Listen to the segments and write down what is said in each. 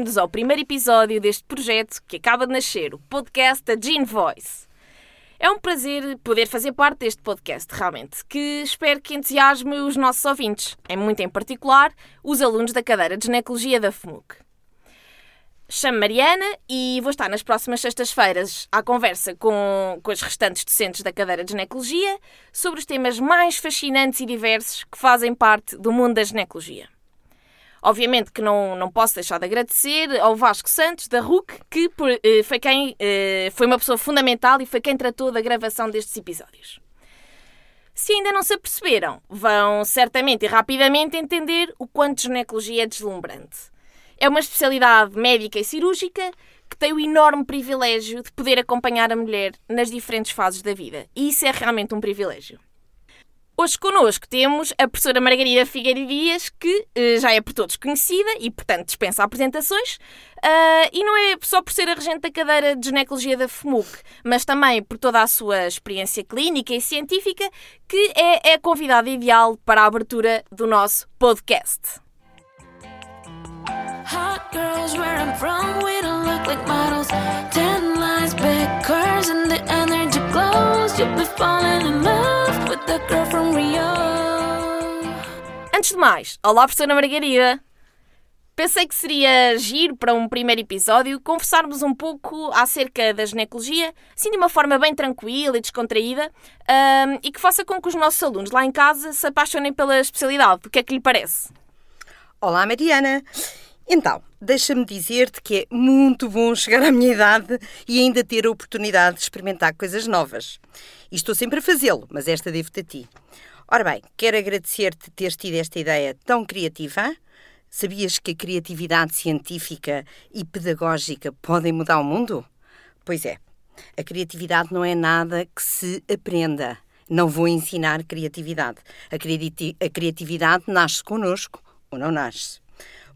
Bem-vindos ao primeiro episódio deste projeto que acaba de nascer, o podcast da Gene Voice. É um prazer poder fazer parte deste podcast, realmente, que espero que entusiasme os nossos ouvintes, em muito em particular os alunos da cadeira de Ginecologia da FMUC. Chamo Mariana e vou estar nas próximas sextas-feiras à conversa com, com os restantes docentes da cadeira de Ginecologia sobre os temas mais fascinantes e diversos que fazem parte do mundo da ginecologia. Obviamente que não, não posso deixar de agradecer ao Vasco Santos, da RUC, que por, eh, foi, quem, eh, foi uma pessoa fundamental e foi quem tratou da gravação destes episódios. Se ainda não se aperceberam, vão certamente e rapidamente entender o quanto ginecologia é deslumbrante. É uma especialidade médica e cirúrgica que tem o enorme privilégio de poder acompanhar a mulher nas diferentes fases da vida. E isso é realmente um privilégio. Hoje connosco temos a professora Margarida Figueiredo Dias, que uh, já é por todos conhecida e, portanto, dispensa apresentações. Uh, e não é só por ser a regente da cadeira de ginecologia da FMUC, mas também por toda a sua experiência clínica e científica, que é, é a convidada ideal para a abertura do nosso podcast. Hot girls Antes de mais, olá, professora Margarida. Pensei que seria giro para um primeiro episódio conversarmos um pouco acerca da ginecologia, assim de uma forma bem tranquila e descontraída, um, e que faça com que os nossos alunos lá em casa se apaixonem pela especialidade. O que é que lhe parece? Olá, Mariana. Então, deixa-me dizer-te que é muito bom chegar à minha idade e ainda ter a oportunidade de experimentar coisas novas. E estou sempre a fazê-lo, mas esta devo-te a ti. Ora bem, quero agradecer-te teres tido esta ideia tão criativa. Sabias que a criatividade científica e pedagógica podem mudar o mundo? Pois é, a criatividade não é nada que se aprenda. Não vou ensinar criatividade. A, cri a criatividade nasce connosco ou não nasce.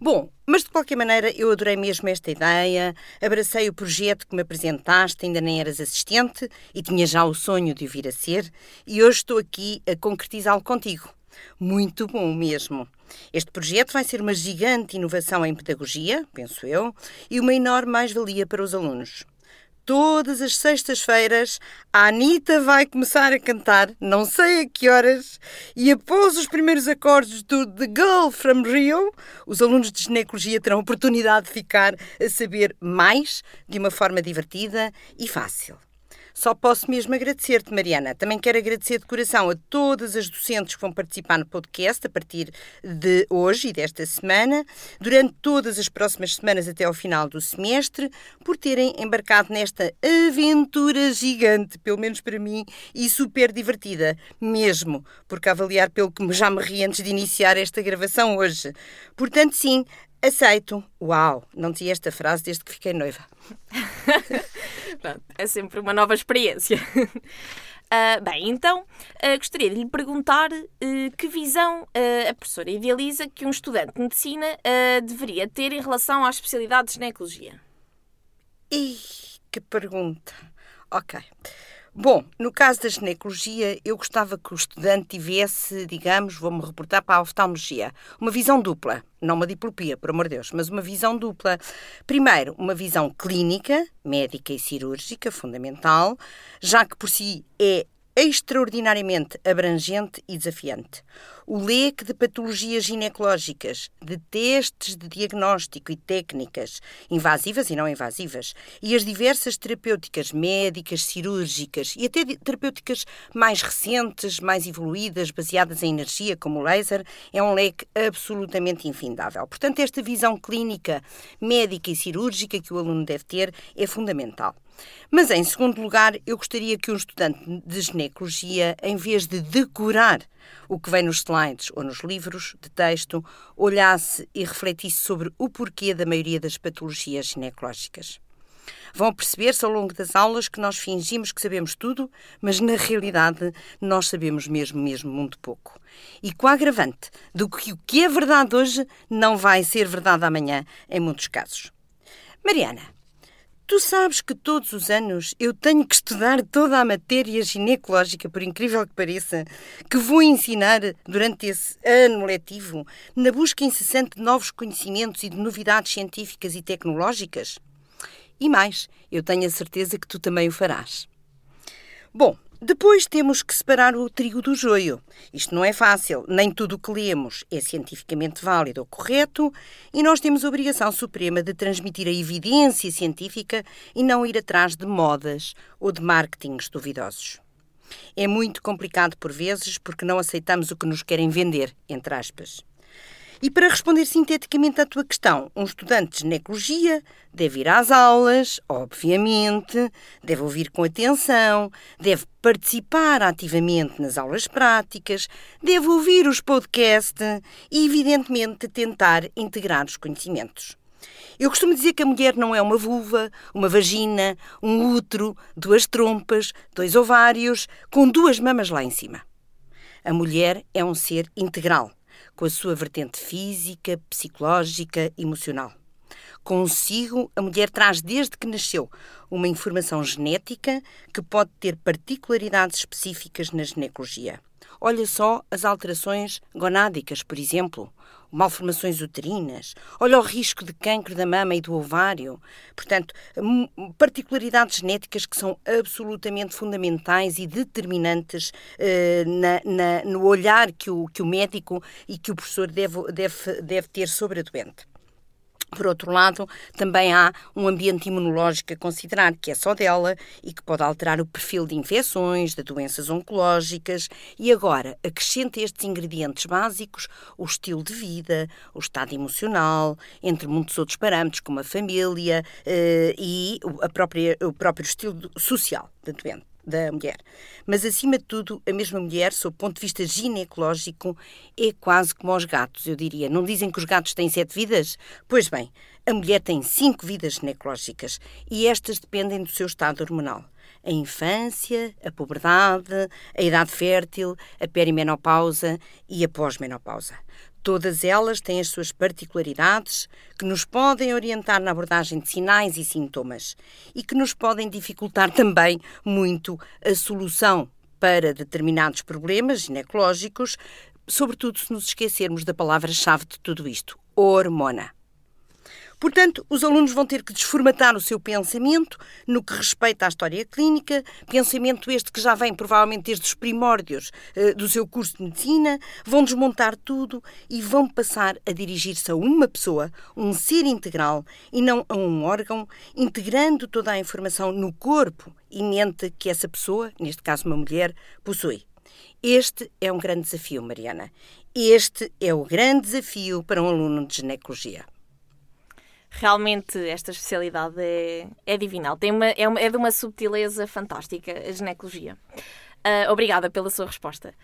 Bom, mas de qualquer maneira eu adorei mesmo esta ideia, abracei o projeto que me apresentaste, ainda nem eras assistente e tinha já o sonho de o vir a ser, e hoje estou aqui a concretizá-lo contigo. Muito bom mesmo. Este projeto vai ser uma gigante inovação em pedagogia, penso eu, e uma enorme mais-valia para os alunos todas as sextas-feiras, a Anitta vai começar a cantar, não sei a que horas, e após os primeiros acordes do The Girl from Rio, os alunos de ginecologia terão a oportunidade de ficar a saber mais de uma forma divertida e fácil. Só posso mesmo agradecer-te, Mariana. Também quero agradecer de coração a todas as docentes que vão participar no podcast a partir de hoje e desta semana, durante todas as próximas semanas até ao final do semestre, por terem embarcado nesta aventura gigante, pelo menos para mim, e super divertida, mesmo, porque avaliar pelo que já me ri antes de iniciar esta gravação hoje. Portanto, sim, Aceito. Uau, não dizia esta frase desde que fiquei noiva. Pronto, é sempre uma nova experiência. Uh, bem, então uh, gostaria de lhe perguntar uh, que visão a professora idealiza que um estudante de medicina deveria ter em relação às especialidades de ginecologia. Ih, que pergunta. Ok. Bom, no caso da ginecologia, eu gostava que o estudante tivesse, digamos, vou-me reportar para a oftalmologia, uma visão dupla, não uma diplopia, por amor de Deus, mas uma visão dupla. Primeiro, uma visão clínica, médica e cirúrgica, fundamental, já que por si é extraordinariamente abrangente e desafiante. O leque de patologias ginecológicas, de testes de diagnóstico e técnicas invasivas e não invasivas, e as diversas terapêuticas médicas, cirúrgicas e até terapêuticas mais recentes, mais evoluídas, baseadas em energia, como o laser, é um leque absolutamente infindável. Portanto, esta visão clínica, médica e cirúrgica que o aluno deve ter é fundamental. Mas, em segundo lugar, eu gostaria que um estudante de ginecologia, em vez de decorar o que vem nos slides ou nos livros de texto, olhasse e refletisse sobre o porquê da maioria das patologias ginecológicas. Vão perceber-se ao longo das aulas que nós fingimos que sabemos tudo, mas na realidade nós sabemos mesmo, mesmo muito pouco. E com a agravante do que o que é verdade hoje não vai ser verdade amanhã, em muitos casos. Mariana, Tu sabes que todos os anos eu tenho que estudar toda a matéria ginecológica, por incrível que pareça, que vou ensinar durante esse ano letivo, na busca incessante de novos conhecimentos e de novidades científicas e tecnológicas? E mais, eu tenho a certeza que tu também o farás. Bom, depois temos que separar o trigo do joio. Isto não é fácil, nem tudo o que lemos é cientificamente válido ou correto, e nós temos a obrigação suprema de transmitir a evidência científica e não ir atrás de modas ou de marketings duvidosos. É muito complicado por vezes porque não aceitamos o que nos querem vender, entre aspas. E para responder sinteticamente à tua questão, um estudante de ginecologia deve ir às aulas, obviamente, deve ouvir com atenção, deve participar ativamente nas aulas práticas, deve ouvir os podcasts e, evidentemente, tentar integrar os conhecimentos. Eu costumo dizer que a mulher não é uma vulva, uma vagina, um útero, duas trompas, dois ovários, com duas mamas lá em cima. A mulher é um ser integral com a sua vertente física, psicológica, emocional. Consigo, a mulher traz desde que nasceu uma informação genética que pode ter particularidades específicas na ginecologia. Olha só as alterações gonádicas, por exemplo, malformações uterinas, olha o risco de cancro da mama e do ovário. Portanto, particularidades genéticas que são absolutamente fundamentais e determinantes uh, na, na, no olhar que o, que o médico e que o professor deve, deve, deve ter sobre a doente. Por outro lado, também há um ambiente imunológico a considerar, que é só dela e que pode alterar o perfil de infecções, de doenças oncológicas. E agora, acrescenta estes ingredientes básicos o estilo de vida, o estado emocional, entre muitos outros parâmetros, como a família eh, e a própria, o próprio estilo social da doente da mulher. Mas, acima de tudo, a mesma mulher, sob o ponto de vista ginecológico, é quase como os gatos, eu diria. Não dizem que os gatos têm sete vidas? Pois bem, a mulher tem cinco vidas ginecológicas e estas dependem do seu estado hormonal. A infância, a puberdade, a idade fértil, a perimenopausa e a pós-menopausa. Todas elas têm as suas particularidades que nos podem orientar na abordagem de sinais e sintomas e que nos podem dificultar também muito a solução para determinados problemas ginecológicos, sobretudo se nos esquecermos da palavra-chave de tudo isto: hormona. Portanto, os alunos vão ter que desformatar o seu pensamento no que respeita à história clínica, pensamento este que já vem provavelmente desde os primórdios uh, do seu curso de medicina, vão desmontar tudo e vão passar a dirigir-se a uma pessoa, um ser integral e não a um órgão, integrando toda a informação no corpo e mente que essa pessoa, neste caso uma mulher, possui. Este é um grande desafio, Mariana. Este é o grande desafio para um aluno de ginecologia realmente esta especialidade é, é divinal. Tem uma, é, uma, é de uma subtileza fantástica, a ginecologia. Uh, obrigada pela sua resposta.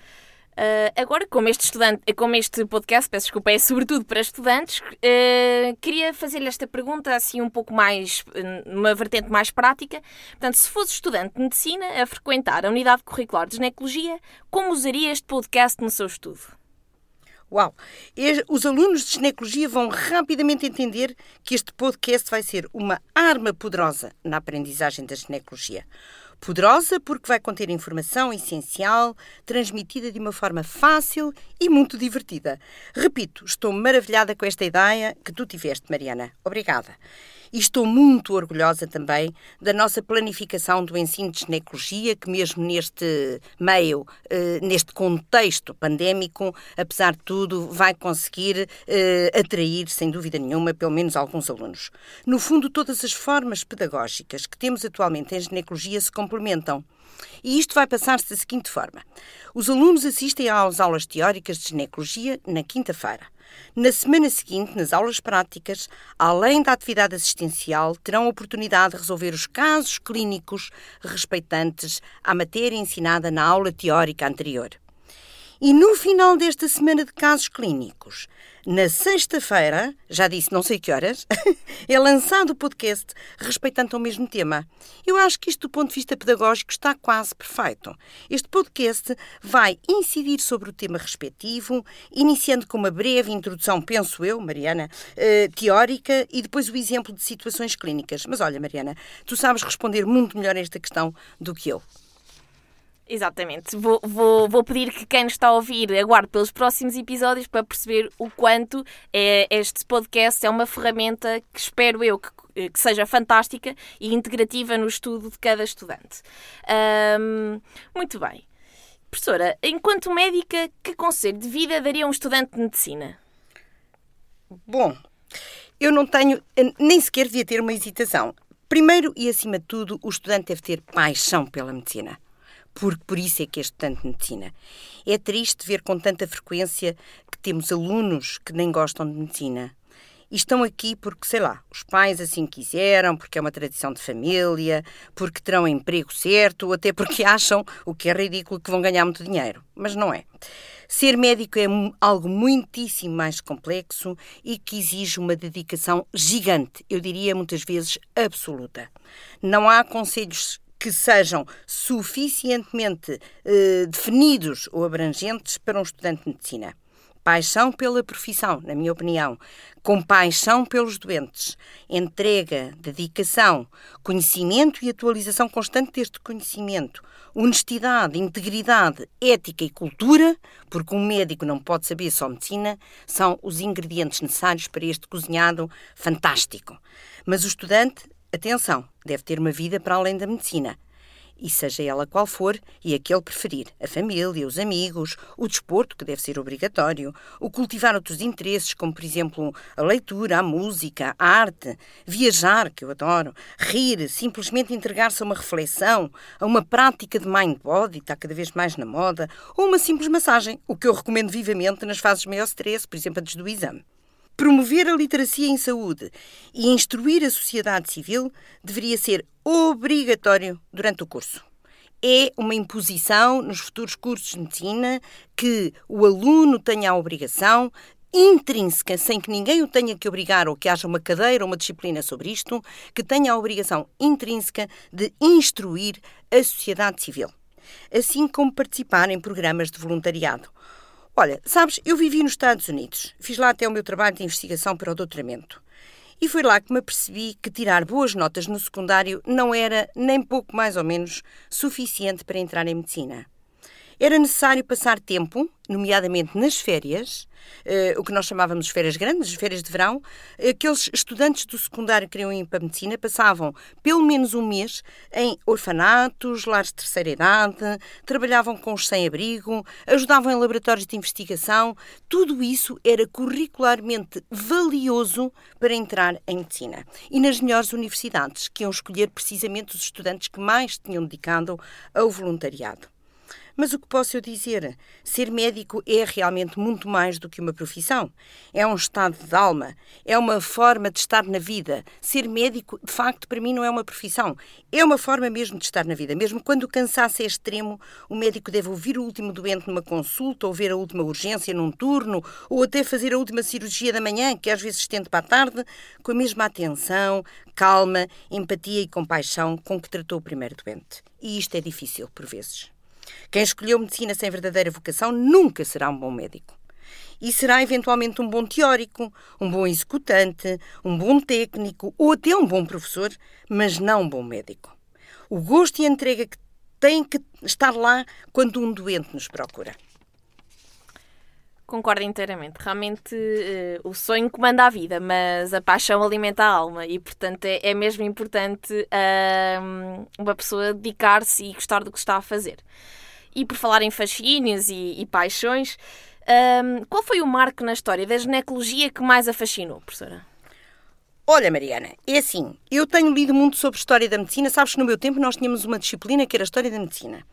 Uh, agora, como este estudante, como este podcast, peço desculpa, é sobretudo para estudantes, uh, queria fazer-lhe esta pergunta assim um pouco mais, numa vertente mais prática. Portanto, se fosse estudante de medicina a frequentar a unidade curricular de ginecologia, como usaria este podcast no seu estudo? Uau! Os alunos de ginecologia vão rapidamente entender que este podcast vai ser uma arma poderosa na aprendizagem da ginecologia. Poderosa porque vai conter informação essencial, transmitida de uma forma fácil e muito divertida. Repito, estou maravilhada com esta ideia que tu tiveste, Mariana. Obrigada. E estou muito orgulhosa também da nossa planificação do ensino de ginecologia, que mesmo neste meio, eh, neste contexto pandémico, apesar de tudo, vai conseguir eh, atrair, sem dúvida nenhuma, pelo menos alguns alunos. No fundo, todas as formas pedagógicas que temos atualmente em ginecologia se. E isto vai passar-se da seguinte forma: os alunos assistem às aulas teóricas de ginecologia na quinta-feira. Na semana seguinte, nas aulas práticas, além da atividade assistencial, terão a oportunidade de resolver os casos clínicos respeitantes à matéria ensinada na aula teórica anterior. E no final desta semana de casos clínicos, na sexta-feira, já disse não sei que horas, é lançado o podcast respeitando o mesmo tema. Eu acho que isto, do ponto de vista pedagógico, está quase perfeito. Este podcast vai incidir sobre o tema respectivo, iniciando com uma breve introdução, penso eu, Mariana, eh, teórica e depois o exemplo de situações clínicas. Mas olha, Mariana, tu sabes responder muito melhor a esta questão do que eu. Exatamente. Vou, vou, vou pedir que quem nos está a ouvir aguarde pelos próximos episódios para perceber o quanto é, este podcast é uma ferramenta que espero eu que, que seja fantástica e integrativa no estudo de cada estudante. Muito bem. Professora, enquanto médica, que conselho de vida daria um estudante de medicina? Bom, eu não tenho, nem sequer devia ter uma hesitação. Primeiro e acima de tudo, o estudante deve ter paixão pela medicina porque por isso é que é estudante de medicina. É triste ver com tanta frequência que temos alunos que nem gostam de medicina. E estão aqui porque, sei lá, os pais assim quiseram, porque é uma tradição de família, porque terão emprego certo, ou até porque acham, o que é ridículo, que vão ganhar muito dinheiro. Mas não é. Ser médico é algo muitíssimo mais complexo e que exige uma dedicação gigante, eu diria muitas vezes absoluta. Não há conselhos que sejam suficientemente eh, definidos ou abrangentes para um estudante de medicina. Paixão pela profissão, na minha opinião, compaixão pelos doentes, entrega, dedicação, conhecimento e atualização constante deste conhecimento, honestidade, integridade, ética e cultura, porque um médico não pode saber só medicina, são os ingredientes necessários para este cozinhado fantástico. Mas o estudante Atenção, deve ter uma vida para além da medicina. E seja ela qual for, e aquele preferir, a família, os amigos, o desporto, que deve ser obrigatório, o cultivar outros interesses, como por exemplo a leitura, a música, a arte, viajar, que eu adoro, rir, simplesmente entregar-se a uma reflexão, a uma prática de mind body, está cada vez mais na moda, ou uma simples massagem, o que eu recomendo vivamente nas fases de maior stress, por exemplo, antes do exame. Promover a literacia em saúde e instruir a sociedade civil deveria ser obrigatório durante o curso. É uma imposição nos futuros cursos de medicina que o aluno tenha a obrigação intrínseca, sem que ninguém o tenha que obrigar ou que haja uma cadeira ou uma disciplina sobre isto, que tenha a obrigação intrínseca de instruir a sociedade civil, assim como participar em programas de voluntariado. Olha, sabes, eu vivi nos Estados Unidos. Fiz lá até o meu trabalho de investigação para o doutoramento. E foi lá que me apercebi que tirar boas notas no secundário não era, nem pouco mais ou menos, suficiente para entrar em medicina. Era necessário passar tempo, nomeadamente nas férias, uh, o que nós chamávamos de férias grandes, as férias de verão. Aqueles estudantes do secundário que queriam ir para a medicina passavam pelo menos um mês em orfanatos, lares de terceira idade, trabalhavam com os sem-abrigo, ajudavam em laboratórios de investigação. Tudo isso era curricularmente valioso para entrar em medicina. E nas melhores universidades, que iam escolher precisamente os estudantes que mais tinham dedicado ao voluntariado. Mas o que posso eu dizer? Ser médico é realmente muito mais do que uma profissão. É um estado de alma, é uma forma de estar na vida. Ser médico, de facto, para mim não é uma profissão. É uma forma mesmo de estar na vida. Mesmo quando o cansaço é extremo, o médico deve ouvir o último doente numa consulta, ou ver a última urgência num turno, ou até fazer a última cirurgia da manhã, que às vezes estende para a tarde, com a mesma atenção, calma, empatia e compaixão com que tratou o primeiro doente. E isto é difícil por vezes. Quem escolheu medicina sem verdadeira vocação nunca será um bom médico. E será eventualmente um bom teórico, um bom executante, um bom técnico ou até um bom professor, mas não um bom médico. O gosto e a entrega que tem que estar lá quando um doente nos procura. Concordo inteiramente. Realmente uh, o sonho comanda a vida, mas a paixão alimenta a alma e, portanto, é, é mesmo importante uh, uma pessoa dedicar-se e gostar do que está a fazer. E por falar em fascínios e, e paixões, um, qual foi o marco na história da ginecologia que mais a fascinou, professora? Olha, Mariana, é assim, eu tenho lido muito sobre história da medicina. Sabes que no meu tempo nós tínhamos uma disciplina que era a história da medicina.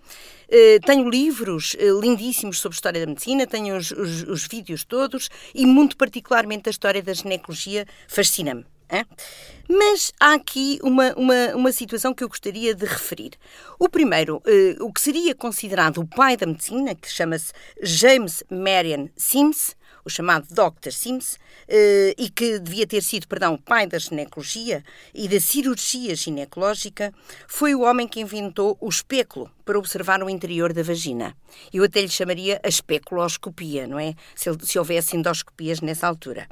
Uh, tenho livros uh, lindíssimos sobre história da medicina, tenho os, os, os, vídeos todos e, muito particularmente, a história da ginecologia fascina-me. Mas há aqui uma, uma, uma situação que eu gostaria de referir. O primeiro, eh, o que seria considerado o pai da medicina, que chama-se James Marion Sims, o chamado Dr. Sims, eh, e que devia ter sido, perdão, pai da ginecologia e da cirurgia ginecológica, foi o homem que inventou o espéculo para observar o interior da vagina. Eu até lhe chamaria a especuloscopia, não é? Se, se houvesse endoscopias nessa altura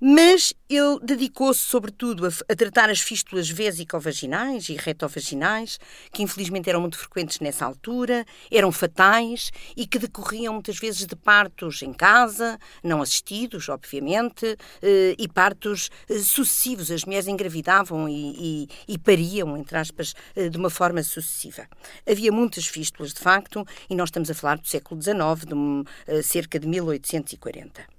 mas ele dedicou-se sobretudo a, a, tratar as fístulas vésico-vaginais e retovaginais, que infelizmente eram muito frequentes nessa altura, eram fatais e que decorriam muitas vezes de partos em casa, não assistidos, obviamente, eh, e partos eh, sucessivos. As mulheres engravidavam e, e, e pariam, entre aspas, eh, de uma forma sucessiva. Havia muitas fístulas, de facto, e nós estamos a falar do século XIX, de cerca de 1840.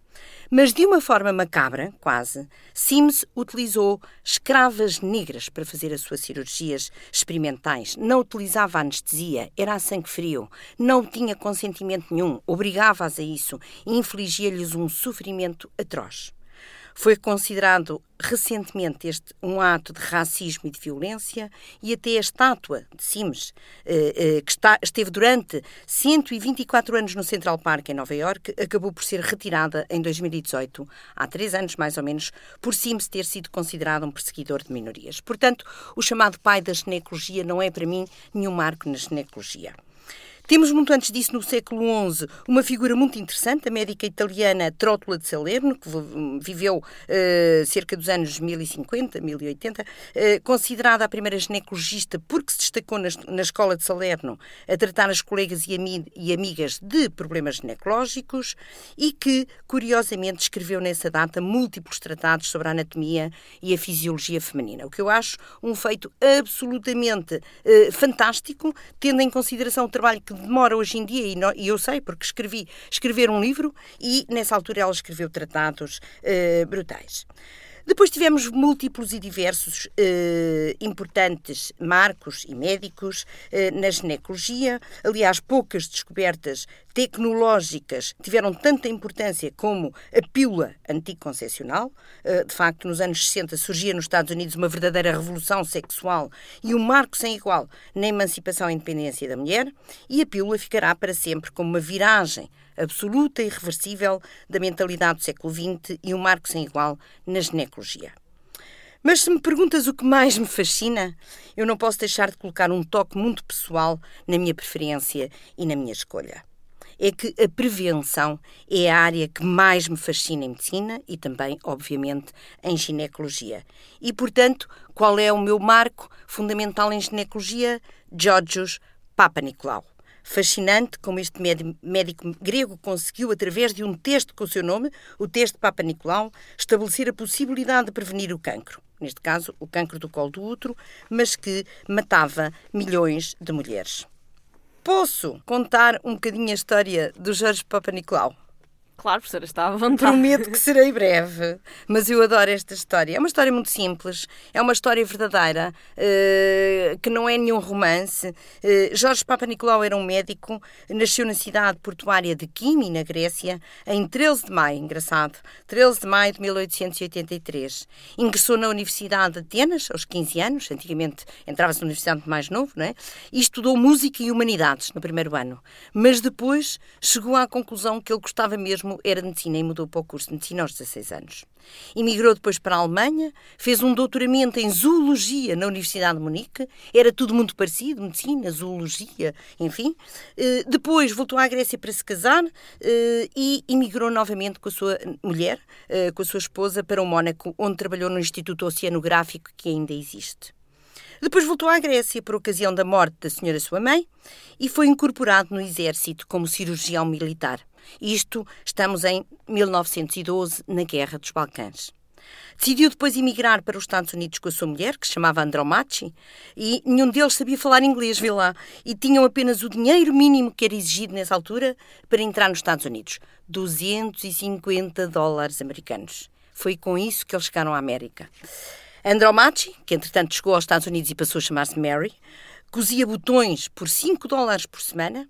Mas de uma forma macabra, quase, Sims utilizou escravas negras para fazer as suas cirurgias experimentais. Não utilizava anestesia, era a sangue frio, não tinha consentimento nenhum, obrigava-as a isso e infligia-lhes um sofrimento atroz. Foi considerado recentemente este um ato de racismo e de violência e até a estátua de Sims, eh, eh, que está, esteve durante 124 anos no Central Park em Nova York, acabou por ser retirada em 2018, há três anos mais ou menos, por Sims ter sido considerado um perseguidor de minorias. Portanto, o chamado pai da ginecologia não é para mim nenhum marco na ginecologia. Temos muito antes disso, no século XI, uma figura muito interessante, a médica italiana Trótula de Salerno, que viveu uh, cerca dos anos 1050, 1080, uh, considerada a primeira ginecologista porque se destacou na, na escola de Salerno a tratar as colegas e, ami e amigas de problemas ginecológicos e que, curiosamente, escreveu nessa data múltiplos tratados sobre a anatomia e a fisiologia feminina, o que eu acho um feito absolutamente uh, fantástico, tendo em consideração o trabalho que demora hoje em dia, e, não, e eu sei porque escrevi, escrever um livro e nessa altura ela escreveu tratados uh, brutais. Depois tivemos múltiplos e diversos eh, importantes marcos e médicos eh, na ginecologia. Aliás, poucas descobertas tecnológicas tiveram tanta importância como a pílula anticoncepcional. Eh, de facto, nos anos 60 surgia nos Estados Unidos uma verdadeira revolução sexual e um marco sem igual na emancipação e independência da mulher. E a pílula ficará para sempre como uma viragem absoluta e irreversível da mentalidade do século XX e um marco sem igual na ginecologia. Mas se me perguntas o que mais me fascina, eu não posso deixar de colocar um toque muito pessoal na minha preferência e na minha escolha. É que a prevenção é a área que mais me fascina em medicina e também, obviamente, em ginecologia. E, portanto, qual é o meu marco fundamental em ginecologia? Georgios Papanikolaou. Fascinante como este médico grego conseguiu, através de um texto com o seu nome, o texto Papa Nicolau, estabelecer a possibilidade de prevenir o cancro. Neste caso, o cancro do colo do útero, mas que matava milhões de mulheres. Posso contar um bocadinho a história do Jorge Papa Nicolau? Claro, professora, vontade. Prometo que serei breve, mas eu adoro esta história. É uma história muito simples, é uma história verdadeira, uh, que não é nenhum romance. Uh, Jorge Papa Nicolau era um médico, nasceu na cidade portuária de Kimi, na Grécia, em 13 de maio, engraçado, 13 de maio de 1883. Ingressou na Universidade de Atenas, aos 15 anos, antigamente entrava-se na Universidade mais novo, não é? E estudou música e humanidades no primeiro ano. Mas depois chegou à conclusão que ele gostava mesmo mesmo era de medicina e mudou para o curso de medicina aos 16 anos. Emigrou depois para a Alemanha, fez um doutoramento em zoologia na Universidade de Munique, era tudo muito parecido, medicina, zoologia, enfim. Eh, depois voltou à Grécia para se casar eh, e emigrou novamente com a sua mulher, eh, com a sua esposa, para o Mónaco, onde trabalhou no Instituto Oceanográfico que ainda existe. Depois voltou à Grécia por ocasião da morte da senhora sua mãe e foi incorporado no exército como cirurgião militar. Isto estamos em 1912, na Guerra dos Balcãs. Decidiu depois emigrar para os Estados Unidos com a sua mulher, que se chamava Andromachi, e nenhum deles sabia falar inglês, vê lá, e tinham apenas o dinheiro mínimo que era exigido nessa altura para entrar nos Estados Unidos: 250 dólares americanos. Foi com isso que eles chegaram à América. Andromachi, que entretanto chegou aos Estados Unidos e passou a chamar-se Mary, cosia botões por 5 dólares por semana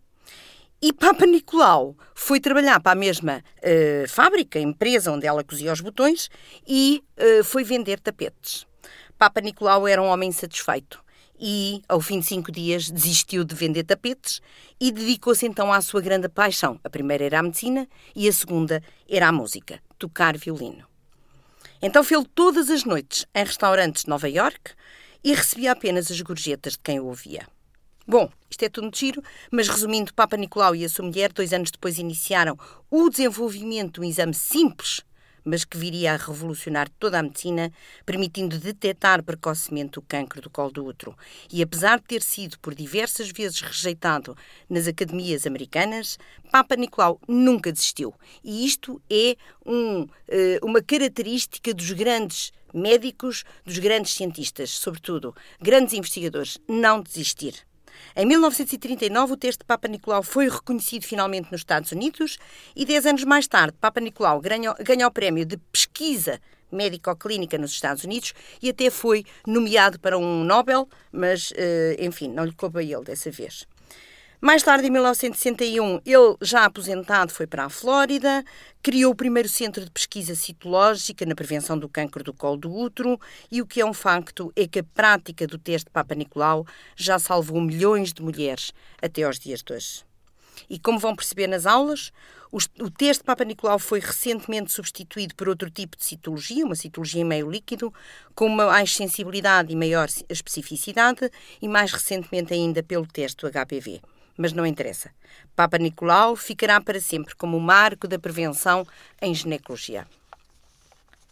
E Papa Nicolau foi trabalhar para a mesma uh, fábrica, empresa onde ela cozia os botões e uh, foi vender tapetes. Papa Nicolau era um homem insatisfeito e, ao fim de cinco dias, desistiu de vender tapetes e dedicou-se então à sua grande paixão. A primeira era a medicina e a segunda era a música, tocar violino. Então fez todas as noites em restaurantes de Nova York e recebia apenas as gorjetas de quem o ouvia. Bom, isto é tudo muito giro, mas resumindo, Papa Nicolau e a sua mulher, dois anos depois, iniciaram o desenvolvimento de um exame simples, mas que viria a revolucionar toda a medicina, permitindo detectar precocemente o cancro do colo do útero. E apesar de ter sido por diversas vezes rejeitado nas academias americanas, Papa Nicolau nunca desistiu. E isto é um, eh, uma característica dos grandes médicos, dos grandes cientistas, sobretudo grandes investigadores, não desistir. Em 1939, o teste de Papa Nicolau foi reconhecido finalmente nos Estados Unidos e, dez anos mais tarde, Papa Nicolau ganhou, ganhou o prémio de pesquisa médico-clínica nos Estados Unidos e até foi nomeado para um Nobel, mas, eh, enfim, não lhe coube a ele dessa vez. Mais tarde, em 1961, ele, já aposentado, foi para a Flórida, criou o primeiro centro de pesquisa citológica na prevenção do câncer do colo do útero e o que é um facto é que a prática do teste Papa Nicolau já salvou milhões de mulheres até aos dias de hoje. E como vão perceber nas aulas, o teste Papa Nicolau foi recentemente substituído por outro tipo de citologia, uma citologia em meio líquido, com mais sensibilidade e maior especificidade, e mais recentemente ainda pelo teste do HPV mas não interessa. Papa Nicolau ficará para sempre como o marco da prevenção em ginecologia.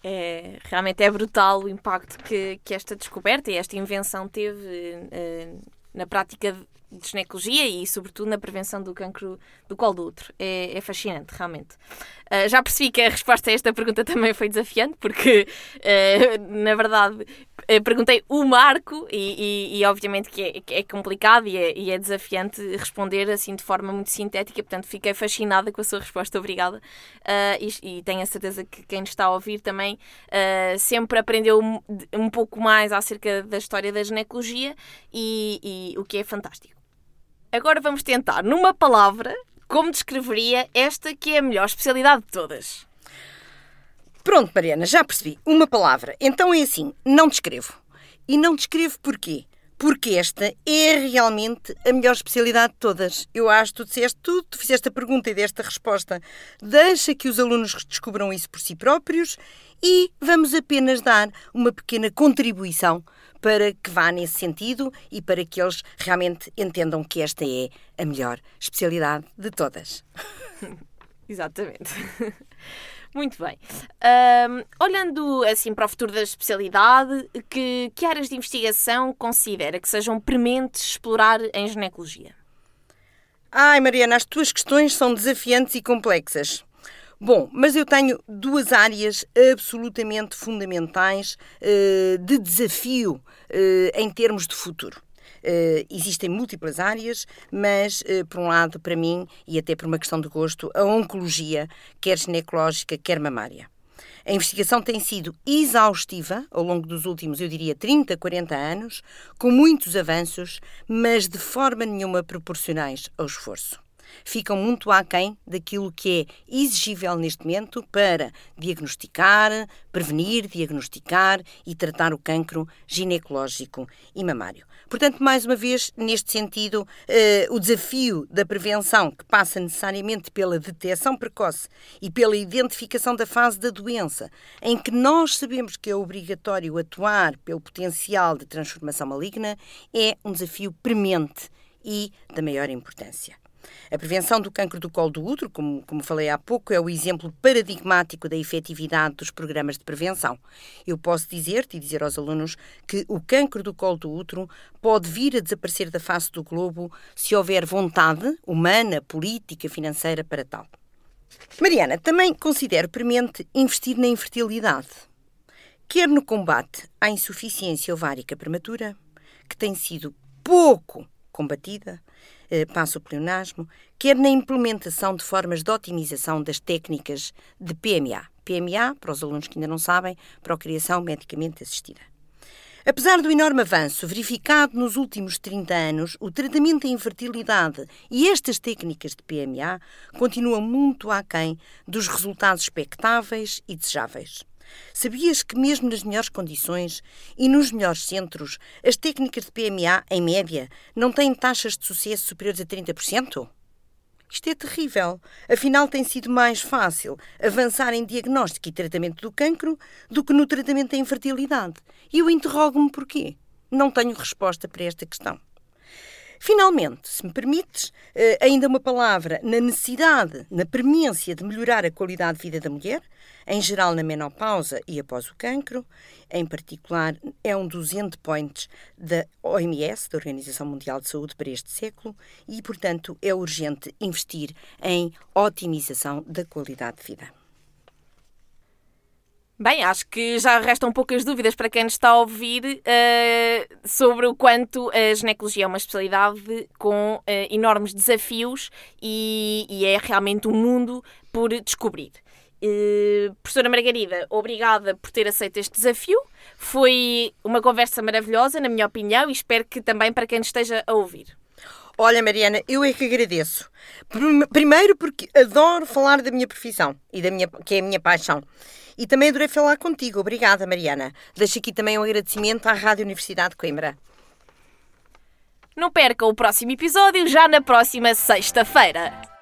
É, realmente é brutal o impacto que, que esta descoberta e esta invenção teve uh, na prática de ginecologia e, sobretudo, na prevenção do cancro do colo do útero. É, é fascinante, realmente. Uh, já percebi que a resposta a esta pergunta também foi desafiante, porque, uh, na verdade, uh, perguntei o marco e, e, e obviamente, que é, que é complicado e é, e é, desafiante responder assim de forma muito sintética. Portanto, fiquei fascinada com a sua resposta. Obrigada. E, e, tenho a certeza que quem está a ouvir também sempre aprendeu um, um pouco mais acerca da história da ginecologia e o que é fantástico. Agora vamos tentar, numa palavra, como descreveria esta que é a melhor especialidade de todas. Pronto, Mariana, já percebi. Uma palavra. Então é assim, não descrevo. E não descrevo porquê? Porque esta é realmente a melhor especialidade de todas. Eu acho que tu disseste tudo, tu fizeste a pergunta e deste a resposta. Deixa que os alunos descubram isso por si próprios e vamos apenas dar uma pequena contribuição para que vá nesse sentido e para que eles realmente entendam que esta é a melhor especialidade de todas. Exatamente. Muito bem. Um, olhando assim para o futuro da especialidade, que, que áreas de investigação considera que sejam prementes explorar em ginecologia? Ai, Mariana, as tuas questões são desafiantes e complexas. Bom, mas eu tenho duas áreas absolutamente fundamentais uh, de desafio uh, em termos de futuro. Uh, existem múltiplas áreas, mas, por um lado, para mim, e até por uma questão de gosto, a oncologia, quer ginecológica, quer mamária. A investigação tem sido exaustiva ao longo dos últimos, eu diria, 30, 40 anos, com muitos avanços, mas de forma nenhuma proporcionais ao esforço ficam muito aquém daquilo que é exigível neste momento para diagnosticar, prevenir, diagnosticar e tratar o cancro ginecológico e mamário. Portanto, mais uma vez, neste sentido, eh, o desafio da prevenção, que passa necessariamente pela detecção precoce e pela identificação da fase da doença, em que nós sabemos que é obrigatório atuar pelo potencial de transformação maligna, é um desafio premente e da maior importância. A prevenção do cancro do colo do útero, como, como falei há pouco, é o exemplo paradigmático da efetividade dos programas de prevenção. Eu posso dizer-te e dizer aos alunos que o cancro do colo do útero pode vir a desaparecer da face do globo se houver vontade humana, política, financeira para tal. Mariana, também considero premente investir na infertilidade, quer no combate à insuficiência ovárica prematura, que tem sido pouco combatida, passo o pleonasmo, quer na implementação de formas de otimização das técnicas de PMA. PMA, para os alunos que ainda não sabem, procriação medicamente assistida. Apesar do enorme avanço verificado nos últimos 30 anos, o tratamento da infertilidade e estas técnicas de PMA continuam muito aquém dos resultados expectáveis e desejáveis. Sabias que, mesmo nas melhores condições e nos melhores centros, as técnicas de PMA, em média, não têm taxas de sucesso superiores a 30%? Isto é terrível. Afinal, tem sido mais fácil avançar em diagnóstico e tratamento do cancro do que no tratamento da infertilidade. E eu interrogo-me porquê. Não tenho resposta para esta questão. Finalmente, se me permites, eh, ainda uma palavra na necessidade, na premência de melhorar a qualidade de vida da mulher, em geral na menopausa e após o cancro. Em particular, é um dos endpoints da OMS, da Organização Mundial de Saúde, para este século e, portanto, é urgente investir em otimização da qualidade de vida. Bem, acho que já restam poucas dúvidas para quem nos está a ouvir uh, sobre o quanto a ginecologia é uma especialidade com uh, enormes desafios e, e, é realmente um mundo por descobrir. Uh, professora Margarida, obrigada por ter aceito este desafio. Foi uma conversa maravilhosa, na minha opinião, e espero que também para quem nos esteja a ouvir. Olha, Mariana, eu é que agradeço. Primeiro porque adoro falar da minha profissão e da minha, que é a minha paixão. E também adorei falar contigo. Obrigada, Mariana. Deixo aqui também um agradecimento à Rádio Universidade de Coimbra. Não perca o próximo episódio já na próxima sexta-feira.